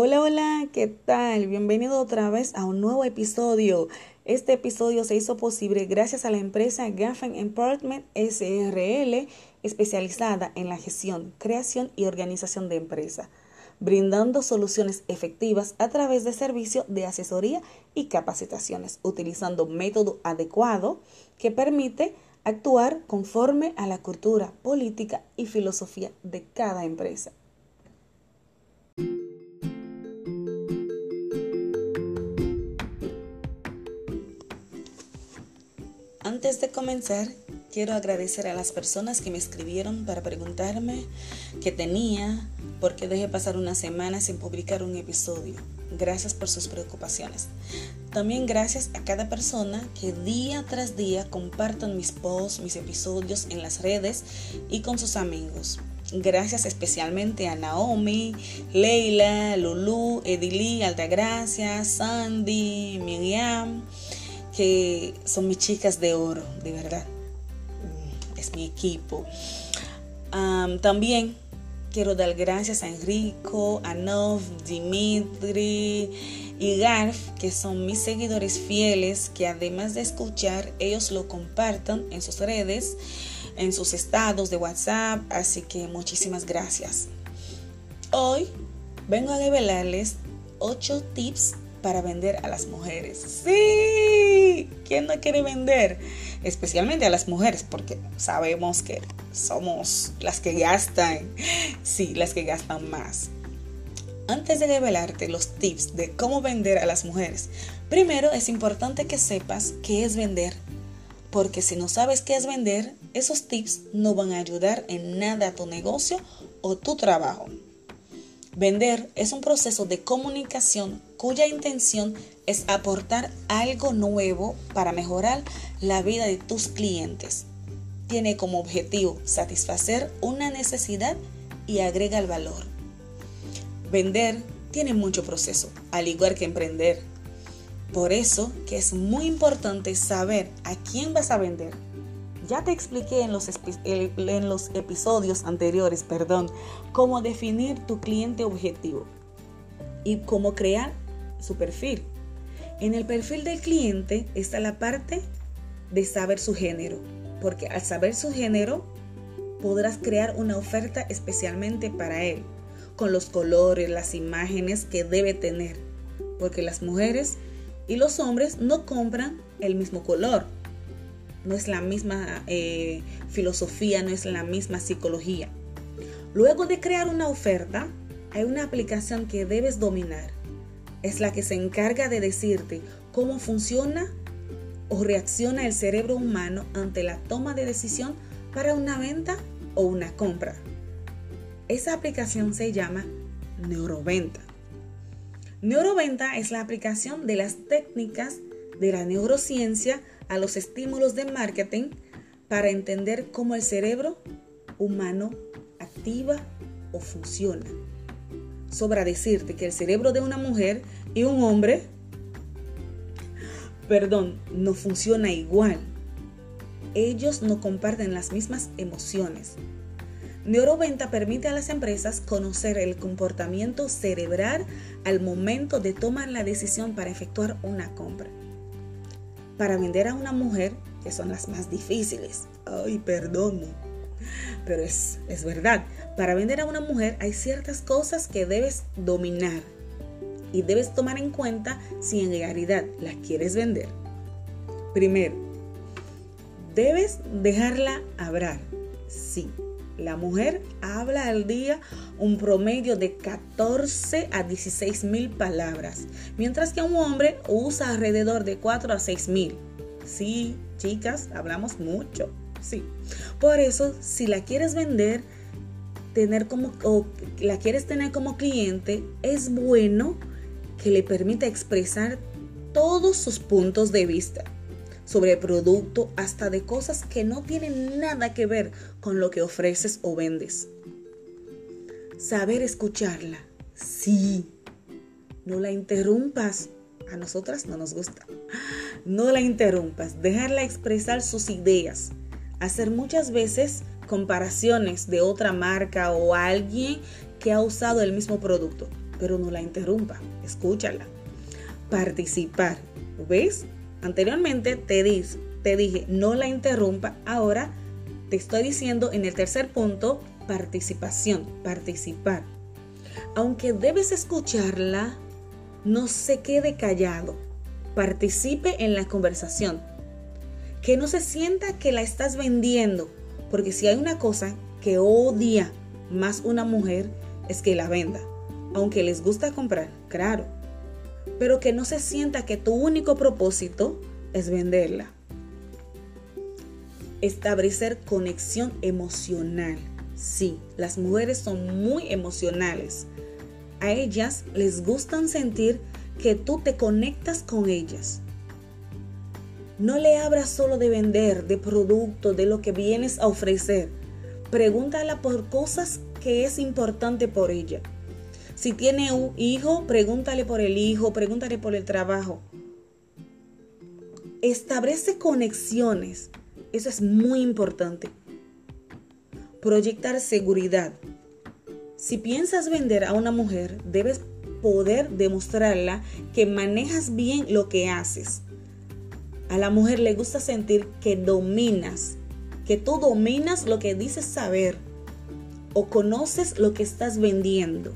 Hola, hola, ¿qué tal? Bienvenido otra vez a un nuevo episodio. Este episodio se hizo posible gracias a la empresa Gaffin Empowerment SRL, especializada en la gestión, creación y organización de empresas, brindando soluciones efectivas a través de servicios de asesoría y capacitaciones, utilizando método adecuado que permite actuar conforme a la cultura, política y filosofía de cada empresa. Antes de comenzar, quiero agradecer a las personas que me escribieron para preguntarme qué tenía, por qué dejé pasar una semana sin publicar un episodio. Gracias por sus preocupaciones. También gracias a cada persona que día tras día compartan mis posts, mis episodios en las redes y con sus amigos. Gracias especialmente a Naomi, Leila, Lulu, Edilí, Altagracia, Sandy, Miriam que son mis chicas de oro, de verdad. Mm, es mi equipo. también quiero dar gracias a Enrico, a Nov, Dimitri y Garf, que son mis seguidores fieles, que además de escuchar, ellos lo compartan en sus redes, en sus estados de WhatsApp. Así que muchísimas gracias. Hoy vengo a revelarles 8 tips para vender a las mujeres. Sí, ¿quién no quiere vender? Especialmente a las mujeres, porque sabemos que somos las que gastan, sí, las que gastan más. Antes de revelarte los tips de cómo vender a las mujeres, primero es importante que sepas qué es vender, porque si no sabes qué es vender, esos tips no van a ayudar en nada a tu negocio o tu trabajo. Vender es un proceso de comunicación cuya intención es aportar algo nuevo para mejorar la vida de tus clientes. Tiene como objetivo satisfacer una necesidad y agrega el valor. Vender tiene mucho proceso, al igual que emprender. Por eso que es muy importante saber a quién vas a vender ya te expliqué en los, episodios anteriores, perdón, cómo definir tu cliente objetivo y cómo crear su perfil. En el perfil del cliente está la parte de saber su género, porque al saber su género podrás crear una oferta especialmente para él, con los colores, las imágenes que debe tener, porque las mujeres y los hombres no compran el mismo color, no es la misma eh, filosofía, no es la misma psicología. Luego de crear una oferta, hay una aplicación que debes dominar. Es la que se encarga de decirte cómo funciona o reacciona el cerebro humano ante la toma de decisión para una venta o una compra. Esa aplicación se llama Neuroventa. Neuroventa es la aplicación de las técnicas de la neurociencia a los estímulos de marketing para entender cómo el cerebro humano activa o funciona. Sobra decirte que el cerebro de una mujer y un hombre, perdón, no funciona igual. Ellos no comparten las mismas emociones. Neuroventa permite a las empresas conocer el comportamiento cerebral al momento de tomar la decisión para efectuar una compra para vender a una mujer, que son las más difíciles. Ay, perdón. Pero es, es verdad, para vender a una mujer hay ciertas cosas que debes dominar y debes tomar en cuenta si en realidad la quieres vender. Primero, debes dejarla hablar. Sí, la mujer habla al día un promedio de 14 a 16 mil palabras, mientras que un hombre usa alrededor de 4 a 6 mil. Sí, chicas, hablamos mucho. Sí. Por eso, si la quieres vender, tener como o la quieres tener como cliente, es bueno que le permita expresar todos sus puntos de vista sobre producto, hasta de cosas que no tienen nada que ver con lo que ofreces o vendes. Saber escucharla. Sí. No la interrumpas. A nosotras no nos gusta. No la interrumpas. Dejarla expresar sus ideas. Hacer muchas veces comparaciones de otra marca o alguien que ha usado el mismo producto. pero no la interrumpa, escúchala. Participar, ¿ves? Anteriormente te, te dije, no la interrumpa, ahora te estoy diciendo en el tercer punto, participación, participar. Aunque debes escucharla, no se quede callado. Participe en la conversación. Que no se sienta que la estás vendiendo, porque si hay una cosa que odia más una mujer es que la venda, aunque les gusta comprar, claro, pero que no se sienta que tu único propósito es venderla. Establecer conexión emocional. Sí, las mujeres son muy emocionales. A ellas les gustan sentir que tú te conectas con ellas. No le abras solo de vender, de producto, de lo que vienes a ofrecer. Pregúntala por cosas que es importante por ella. Si tiene un hijo, pregúntale por el hijo, pregúntale por el trabajo. Establece conexiones. Eso es muy importante. Proyectar seguridad. Si piensas vender a una mujer, debes poder demostrarla que manejas bien lo que haces. A la mujer le gusta sentir que dominas, que tú dominas lo que dices saber o conoces lo que estás vendiendo.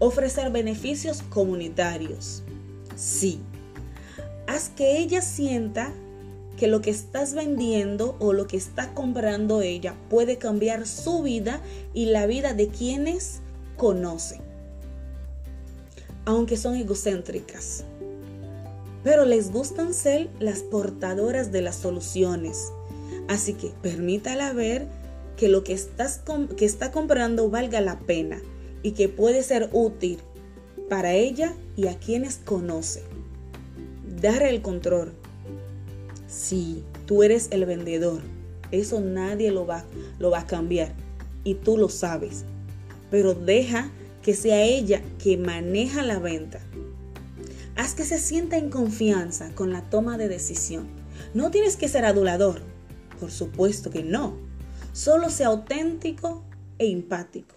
Ofrecer beneficios comunitarios. Sí. Haz que ella sienta que lo que estás vendiendo o lo que está comprando ella puede cambiar su vida y la vida de quienes conoce. Aunque son egocéntricas. Pero les gustan ser las portadoras de las soluciones. Así que permítala ver que lo que, que está comprando valga la pena y que puede ser útil para ella y a quienes conoce. Dar el control Sí, tú eres el vendedor. Eso nadie lo va, lo va a cambiar. Y tú lo sabes. Pero deja que sea ella que maneja la venta. Haz que se sienta en confianza con la toma de decisión. No tienes que ser adulador. Por supuesto que no. Solo sea auténtico e empático.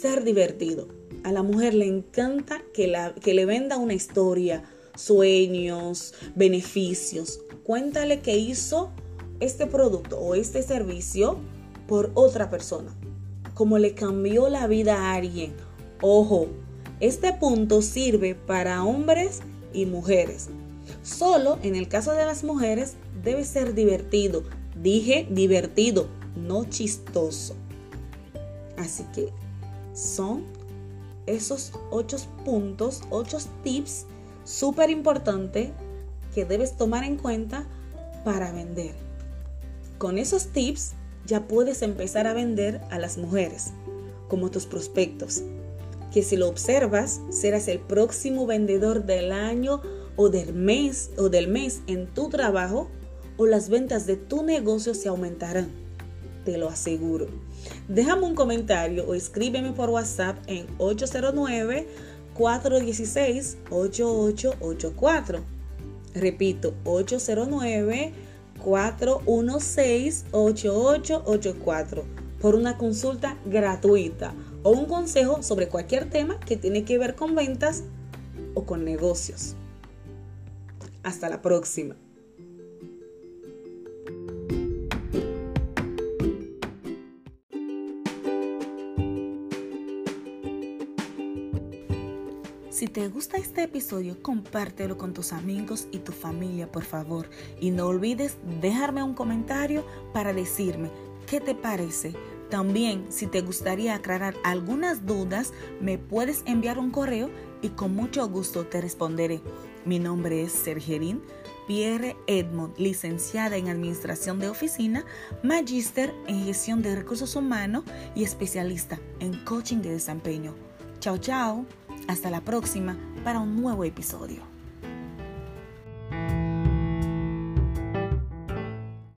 Ser divertido. A la mujer le encanta que, la, que le venda una historia, sueños, beneficios. Cuéntale que hizo este producto o este servicio por otra persona. Como le cambió la vida a alguien. Ojo, este punto sirve para hombres y mujeres. Solo en el caso de las mujeres debe ser divertido. Dije divertido, no chistoso. Así que son esos ocho puntos, ocho tips súper importante que debes tomar en cuenta para vender. Con esos tips ya puedes empezar a vender a las mujeres como tus prospectos, que si lo observas serás el próximo vendedor del año o del mes o del mes en tu trabajo o las ventas de tu negocio se aumentarán. Te lo aseguro. Déjame un comentario o escríbeme por WhatsApp en 809 416-8884. Repito, 809-416-8884 por una consulta gratuita o un consejo sobre cualquier tema que tiene que ver con ventas o con negocios. Hasta la próxima. Te gusta este episodio, compártelo con tus amigos y tu familia, por favor. Y no olvides dejarme un comentario para decirme qué te parece. También, si te gustaría aclarar algunas dudas, me puedes enviar un correo y con mucho gusto te responderé. Mi nombre es Sergerín Pierre Edmond, licenciada en Administración de Oficina, magíster en Gestión de Recursos Humanos y especialista en Coaching de Desempeño. Chao, chao. Hasta la próxima para un nuevo episodio.